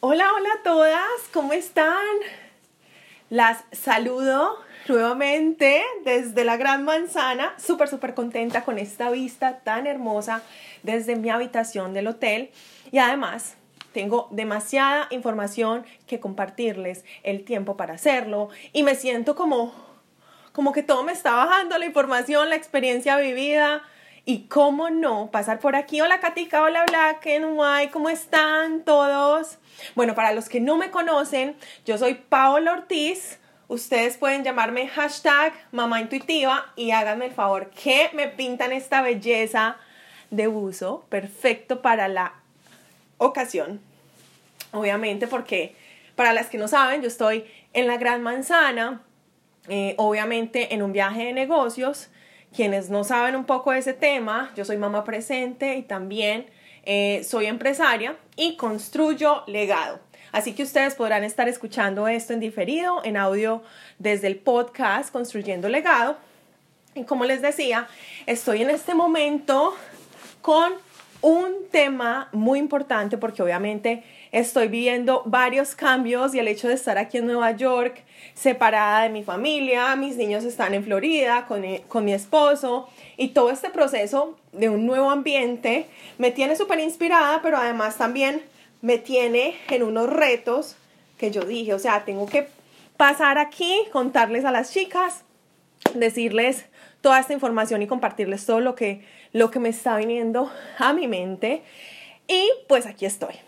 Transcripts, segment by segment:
Hola, hola a todas, ¿cómo están? Las saludo nuevamente desde la Gran Manzana, súper, súper contenta con esta vista tan hermosa desde mi habitación del hotel. Y además tengo demasiada información que compartirles, el tiempo para hacerlo. Y me siento como, como que todo me está bajando, la información, la experiencia vivida y cómo no pasar por aquí. Hola Katica, hola Black and White, ¿cómo están todos? Bueno, para los que no me conocen, yo soy Paola Ortiz. Ustedes pueden llamarme hashtag mamá intuitiva y háganme el favor que me pintan esta belleza de buzo, perfecto para la ocasión. Obviamente porque para las que no saben, yo estoy en la Gran Manzana, eh, obviamente en un viaje de negocios. Quienes no saben un poco de ese tema, yo soy mamá presente y también eh, soy empresaria y construyo legado. Así que ustedes podrán estar escuchando esto en diferido, en audio desde el podcast Construyendo Legado. Y como les decía, estoy en este momento con un tema muy importante porque obviamente estoy viviendo varios cambios y el hecho de estar aquí en Nueva York, separada de mi familia, mis niños están en Florida con, con mi esposo y todo este proceso de un nuevo ambiente me tiene súper inspirada, pero además también me tiene en unos retos que yo dije, o sea, tengo que pasar aquí, contarles a las chicas, decirles toda esta información y compartirles todo lo que, lo que me está viniendo a mi mente. Y pues aquí estoy.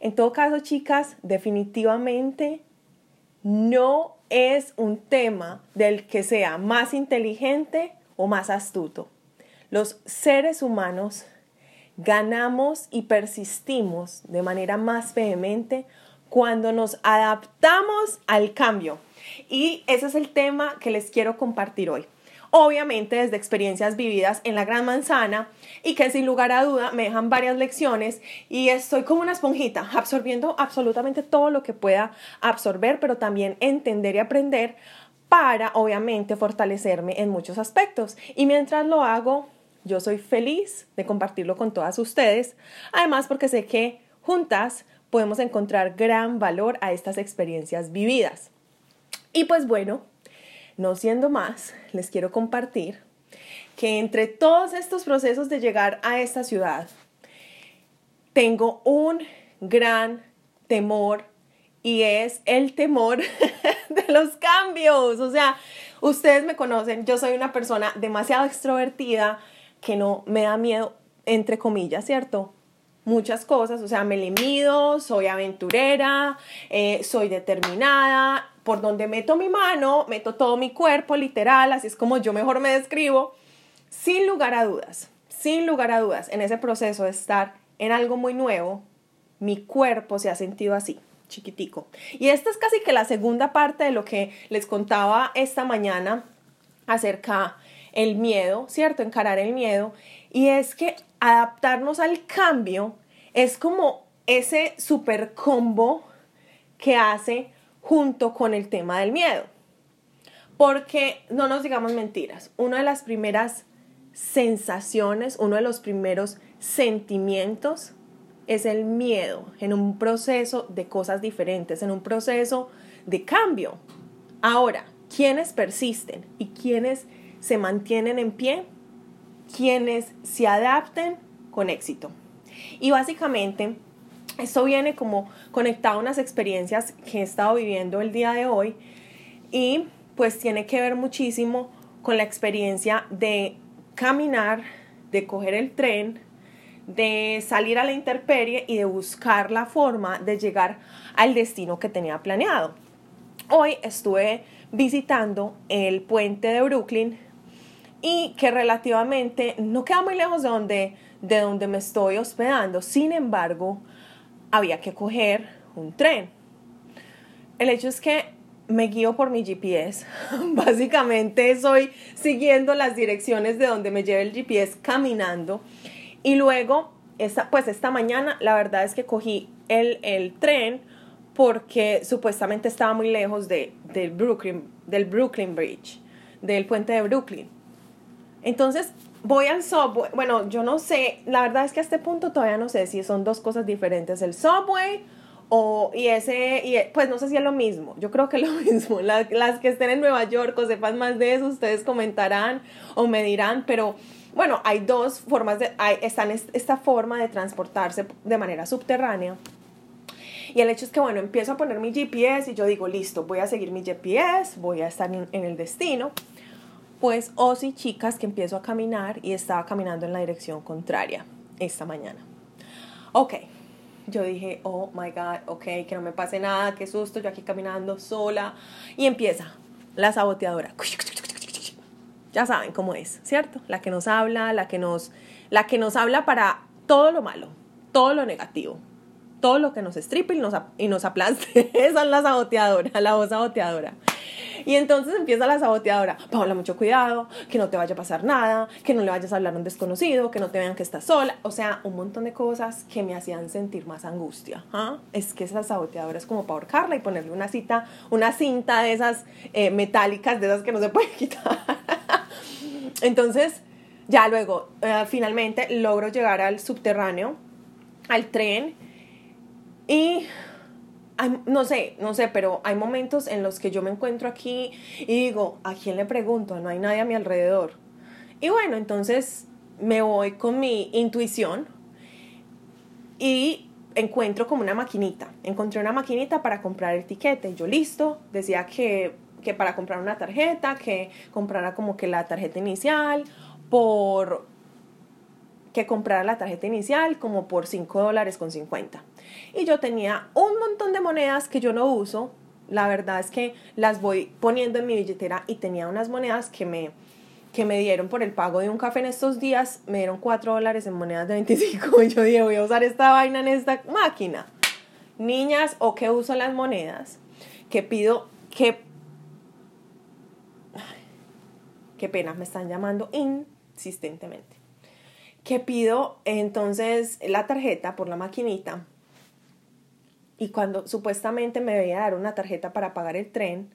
En todo caso, chicas, definitivamente no es un tema del que sea más inteligente o más astuto. Los seres humanos ganamos y persistimos de manera más vehemente cuando nos adaptamos al cambio. Y ese es el tema que les quiero compartir hoy obviamente desde experiencias vividas en la Gran Manzana y que sin lugar a duda me dejan varias lecciones y estoy como una esponjita absorbiendo absolutamente todo lo que pueda absorber, pero también entender y aprender para obviamente fortalecerme en muchos aspectos. Y mientras lo hago, yo soy feliz de compartirlo con todas ustedes, además porque sé que juntas podemos encontrar gran valor a estas experiencias vividas. Y pues bueno, no siendo más, les quiero compartir que entre todos estos procesos de llegar a esta ciudad, tengo un gran temor y es el temor de los cambios. O sea, ustedes me conocen, yo soy una persona demasiado extrovertida que no me da miedo, entre comillas, ¿cierto? Muchas cosas, o sea, me le mido, soy aventurera, eh, soy determinada, por donde meto mi mano, meto todo mi cuerpo, literal, así es como yo mejor me describo, sin lugar a dudas, sin lugar a dudas, en ese proceso de estar en algo muy nuevo, mi cuerpo se ha sentido así, chiquitico. Y esta es casi que la segunda parte de lo que les contaba esta mañana acerca el miedo, ¿cierto? Encarar el miedo. Y es que adaptarnos al cambio es como ese super combo que hace junto con el tema del miedo. Porque no nos digamos mentiras, una de las primeras sensaciones, uno de los primeros sentimientos es el miedo en un proceso de cosas diferentes, en un proceso de cambio. Ahora, ¿quiénes persisten y quiénes se mantienen en pie? Quienes se adapten con éxito. Y básicamente esto viene como conectado a unas experiencias que he estado viviendo el día de hoy y pues tiene que ver muchísimo con la experiencia de caminar, de coger el tren, de salir a la intemperie y de buscar la forma de llegar al destino que tenía planeado. Hoy estuve visitando el puente de Brooklyn y que relativamente no queda muy lejos de donde, de donde me estoy hospedando. Sin embargo, había que coger un tren. El hecho es que me guío por mi GPS. Básicamente estoy siguiendo las direcciones de donde me lleve el GPS caminando. Y luego, esta, pues esta mañana, la verdad es que cogí el, el tren porque supuestamente estaba muy lejos de, del, Brooklyn, del Brooklyn Bridge, del puente de Brooklyn. Entonces, voy al subway, bueno, yo no sé, la verdad es que a este punto todavía no sé si son dos cosas diferentes, el subway O, y ese, y pues no sé si es lo mismo, yo creo que es lo mismo. Las, las que estén en Nueva York o sepan más de eso, ustedes comentarán o me dirán, pero bueno, hay dos formas de, hay, esta forma de transportarse de manera subterránea. Y el hecho es que, bueno, empiezo a poner mi GPS y yo digo, listo, voy a seguir mi GPS, voy a estar en, el destino. Pues, o si chicas, que empiezo a caminar y estaba caminando en la dirección contraria esta mañana. Ok, yo dije, oh my God, ok, que no me pase nada, qué susto, yo aquí caminando sola. Y empieza la saboteadora. Ya saben cómo es, ¿cierto? La que nos habla, la que nos, la que nos habla para todo lo malo, todo lo negativo, todo lo que nos estripe y nos, y nos aplaste. Esa es la saboteadora, la voz saboteadora. Y entonces empieza la saboteadora. Paola, mucho cuidado, que no te vaya a pasar nada, que no le vayas a hablar a un desconocido, que no te vean que estás sola. O sea, un montón de cosas que me hacían sentir más angustia. ¿ah? Es que esa saboteadora es como para ahorcarla y ponerle una cita, una cinta de esas eh, metálicas, de esas que no se puede quitar. Entonces, ya luego, eh, finalmente logro llegar al subterráneo, al tren, y no sé, no sé, pero hay momentos en los que yo me encuentro aquí y digo, ¿a quién le pregunto? No hay nadie a mi alrededor. Y bueno, entonces me voy con mi intuición y encuentro como una maquinita. Encontré una maquinita para comprar el tiquete. Yo listo, decía que que para comprar una tarjeta, que comprara como que la tarjeta inicial por que comprara la tarjeta inicial como por 5 dólares con 50. Y yo tenía un montón de monedas que yo no uso. La verdad es que las voy poniendo en mi billetera y tenía unas monedas que me, que me dieron por el pago de un café en estos días. Me dieron 4 dólares en monedas de 25 y yo dije, voy a usar esta vaina en esta máquina. Niñas, o que uso las monedas, que pido, que qué pena, me están llamando insistentemente. Que pido entonces la tarjeta por la maquinita y cuando supuestamente me veía dar una tarjeta para pagar el tren,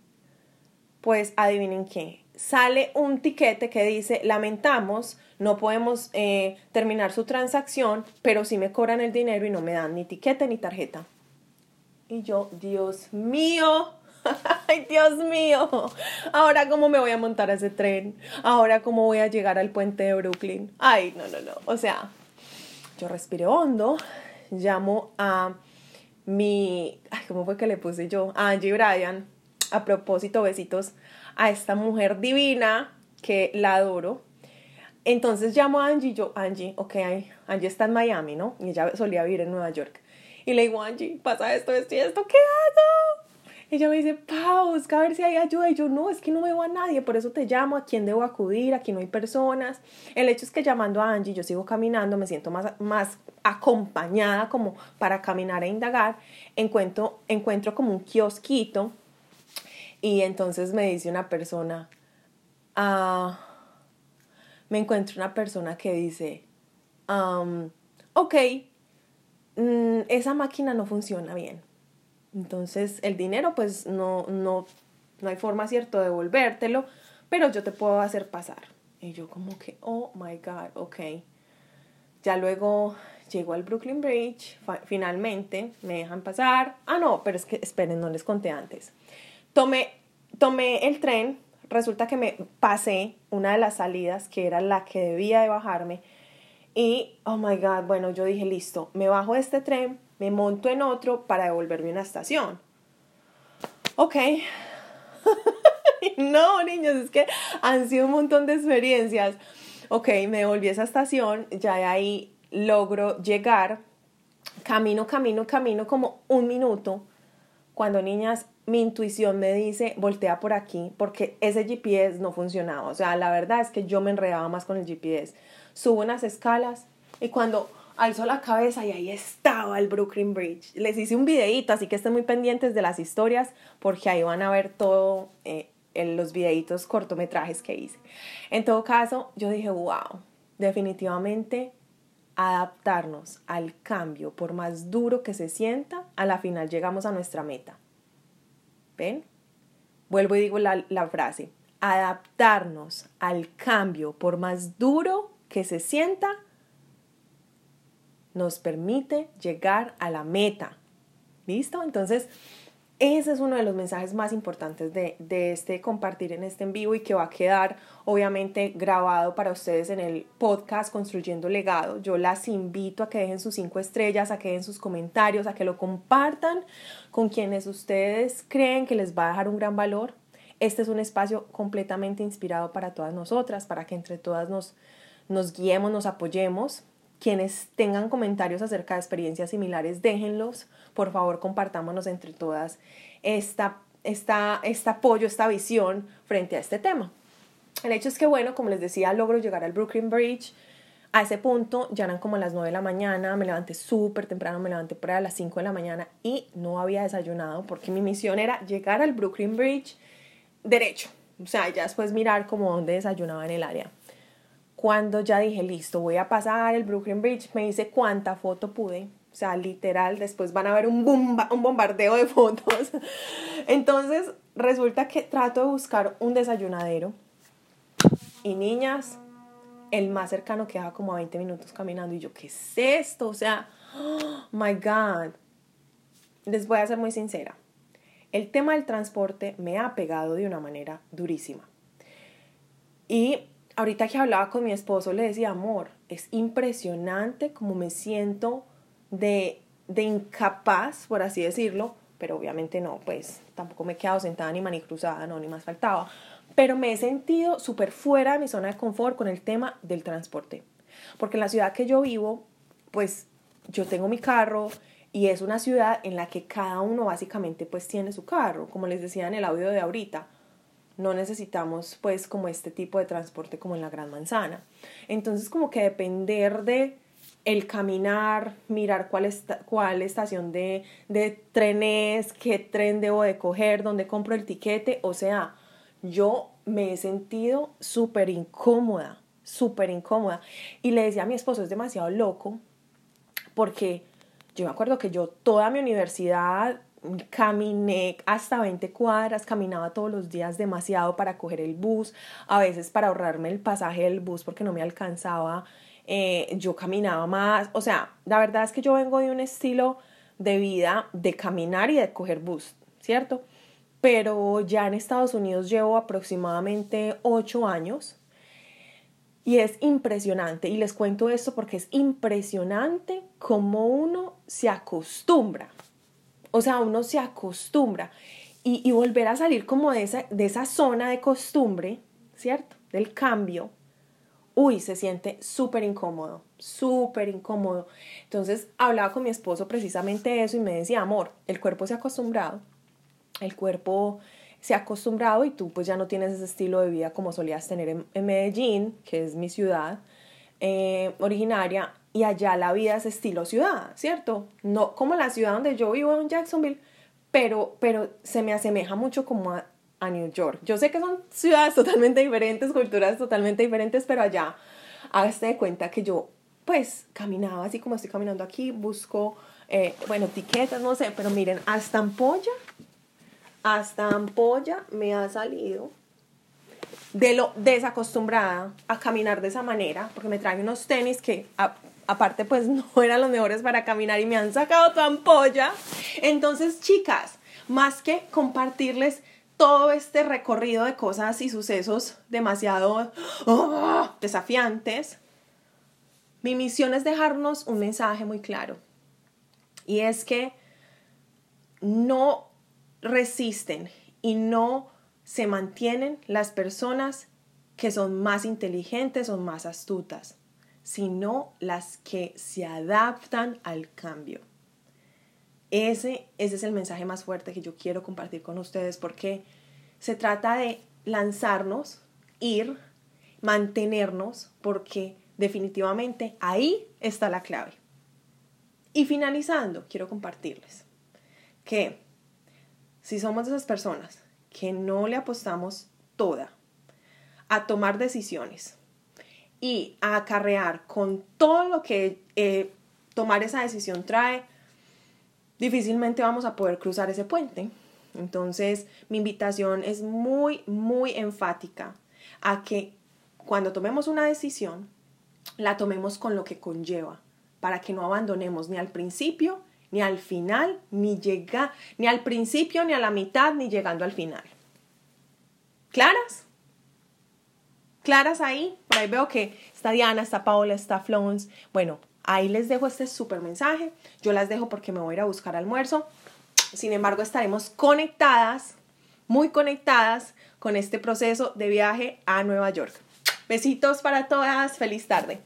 pues adivinen qué, sale un tiquete que dice, lamentamos, no podemos eh, terminar su transacción, pero sí me cobran el dinero y no me dan ni tiquete ni tarjeta. Y yo, Dios mío, Ay, Dios mío. Ahora cómo me voy a montar ese tren. Ahora cómo voy a llegar al puente de Brooklyn. Ay, no, no, no. O sea, yo respiré hondo, llamo a mi, ay, ¿cómo fue que le puse yo? A Angie Bryan. A propósito, besitos a esta mujer divina que la adoro. Entonces llamo a Angie, yo, Angie, ok, Angie está en Miami, ¿no? Y ella solía vivir en Nueva York. Y le digo, Angie, pasa esto, esto y esto, ¿qué hago? Ella me dice, Paus, a ver si hay ayuda. Y yo, no, es que no veo a nadie, por eso te llamo, a quién debo acudir, aquí no hay personas. El hecho es que llamando a Angie, yo sigo caminando, me siento más, más acompañada como para caminar e indagar. Encuentro, encuentro como un kiosquito y entonces me dice una persona, ah, me encuentro una persona que dice, um, ok, mm, esa máquina no funciona bien entonces el dinero pues no, no, no hay forma, ¿cierto?, de devolvértelo, pero yo te puedo hacer pasar. Y yo como que, oh my God, ok. Ya luego llego al Brooklyn Bridge, finalmente me dejan pasar. Ah, no, pero es que esperen, no les conté antes. Tomé, tomé el tren, resulta que me pasé una de las salidas que era la que debía de bajarme. Y, oh my God, bueno, yo dije, listo, me bajo de este tren, me monto en otro para devolverme a una estación. Ok. no, niños, es que han sido un montón de experiencias. Ok, me devolví a esa estación, ya de ahí logro llegar, camino, camino, camino como un minuto. Cuando niñas, mi intuición me dice, voltea por aquí, porque ese GPS no funcionaba. O sea, la verdad es que yo me enredaba más con el GPS. Subo unas escalas y cuando alzó la cabeza y ahí estaba el Brooklyn Bridge. Les hice un videito, así que estén muy pendientes de las historias porque ahí van a ver todo eh, en los videitos cortometrajes que hice. En todo caso, yo dije, wow, definitivamente adaptarnos al cambio, por más duro que se sienta, a la final llegamos a nuestra meta. ¿Ven? Vuelvo y digo la frase, adaptarnos al cambio, por más duro que se sienta, nos permite llegar a la meta. ¿Listo? Entonces, ese es uno de los mensajes más importantes de, de, este compartir en este en vivo y que va a quedar obviamente grabado para ustedes en el podcast Construyendo Legado. Yo las invito a que dejen sus cinco estrellas, a que dejen sus comentarios, a que lo compartan con quienes ustedes creen que les va a dejar un gran valor. Este es un espacio completamente inspirado para todas nosotras, para que entre todas nos, nos guiemos, nos apoyemos quienes tengan comentarios acerca de experiencias similares, déjenlos. Por favor, compartámonos entre todas esta, esta, este apoyo, esta visión frente a este tema. El hecho es que, bueno, como les decía, logro llegar al Brooklyn Bridge. A ese punto ya eran como las 9 de la mañana, me levanté súper temprano, me levanté por a las 5 de la mañana y no había desayunado porque mi misión era llegar al Brooklyn Bridge derecho. O sea, ya después mirar como dónde desayunaba en el área cuando ya dije, listo, voy a pasar el Brooklyn Bridge, me hice cuánta foto pude. O sea, literal, después van a ver un, bomba, un bombardeo de fotos. Entonces, resulta que trato de buscar un desayunadero. Y niñas, el más cercano queda como a 20 minutos caminando. Y yo, ¿qué es esto? O sea, oh my God. Les voy a ser muy sincera. El tema del transporte me ha pegado de una manera durísima. Y ahorita que hablaba con mi esposo le decía, amor, es impresionante como me siento de, de incapaz, por así decirlo, pero obviamente no, pues tampoco me he quedado sentada ni manicruzada, no, ni más faltaba, pero me he sentido súper fuera de mi zona de confort con el tema del transporte, porque en la ciudad que yo vivo, pues yo tengo mi carro y es una ciudad en la que cada uno básicamente pues tiene su carro, como les decía en el audio de ahorita, no necesitamos pues como este tipo de transporte como en la Gran Manzana. Entonces como que depender de el caminar, mirar cuál, cuál estación de, de trenes, qué tren debo de coger, dónde compro el tiquete, o sea, yo me he sentido súper incómoda, súper incómoda. Y le decía a mi esposo, es demasiado loco, porque yo me acuerdo que yo toda mi universidad caminé hasta 20 cuadras, caminaba todos los días demasiado para coger el bus, a veces para ahorrarme el pasaje del bus porque no me alcanzaba, eh, yo caminaba más, o sea, la verdad es que yo vengo de un estilo de vida de caminar y de coger bus, ¿cierto? Pero ya en Estados Unidos llevo aproximadamente 8 años y es impresionante, y les cuento esto porque es impresionante cómo uno se acostumbra o sea, uno se acostumbra y, volver a salir como de esa, de esa zona de costumbre, ¿cierto? Del cambio. Uy, se siente súper incómodo, súper incómodo. Entonces hablaba con mi esposo precisamente eso y me decía, amor, el cuerpo se ha acostumbrado, el cuerpo se ha acostumbrado y tú pues ya no tienes ese estilo de vida como solías tener en, Medellín, que es mi ciudad eh, originaria, y allá la vida es estilo ciudad, ¿cierto? No como la ciudad donde yo vivo en Jacksonville, pero, pero se me asemeja mucho como a, New York. Yo sé que son ciudades totalmente diferentes, culturas totalmente diferentes, pero allá hágase de cuenta que yo pues caminaba así como estoy caminando aquí, busco, eh, bueno, etiquetas, no sé, pero miren, hasta ampolla, hasta ampolla me ha salido de lo desacostumbrada a caminar de esa manera, porque me trae unos tenis que aparte pues no eran los mejores para caminar y me han sacado tu ampolla. Entonces, chicas, más que compartirles todo este recorrido de cosas y sucesos demasiado oh, desafiantes, mi misión es dejarnos un mensaje muy claro. Y es que no resisten y no se mantienen las personas que son más inteligentes o más astutas sino las que se adaptan al cambio. Ese, ese es el mensaje más fuerte que yo quiero compartir con ustedes porque se trata de lanzarnos, ir, mantenernos, porque definitivamente ahí está la clave. Y finalizando, quiero compartirles que si somos de esas personas que no le apostamos toda a tomar decisiones, y acarrear con todo lo que eh, tomar esa decisión trae, difícilmente vamos a poder cruzar ese puente. Entonces, mi invitación es muy, muy enfática a que cuando tomemos una decisión, la tomemos con lo que conlleva, para que no abandonemos ni al principio ni al final, ni llega, ni al principio, ni a la mitad, ni llegando al final. ¿Claras? ¿Claras ahí? Por ahí veo que está Diana, está Paola, está Flons. Bueno, ahí les dejo este súper mensaje. Yo las dejo porque me voy a ir a buscar almuerzo. Sin embargo, estaremos conectadas, muy conectadas con este proceso de viaje a Nueva York. Besitos para todas. Feliz tarde.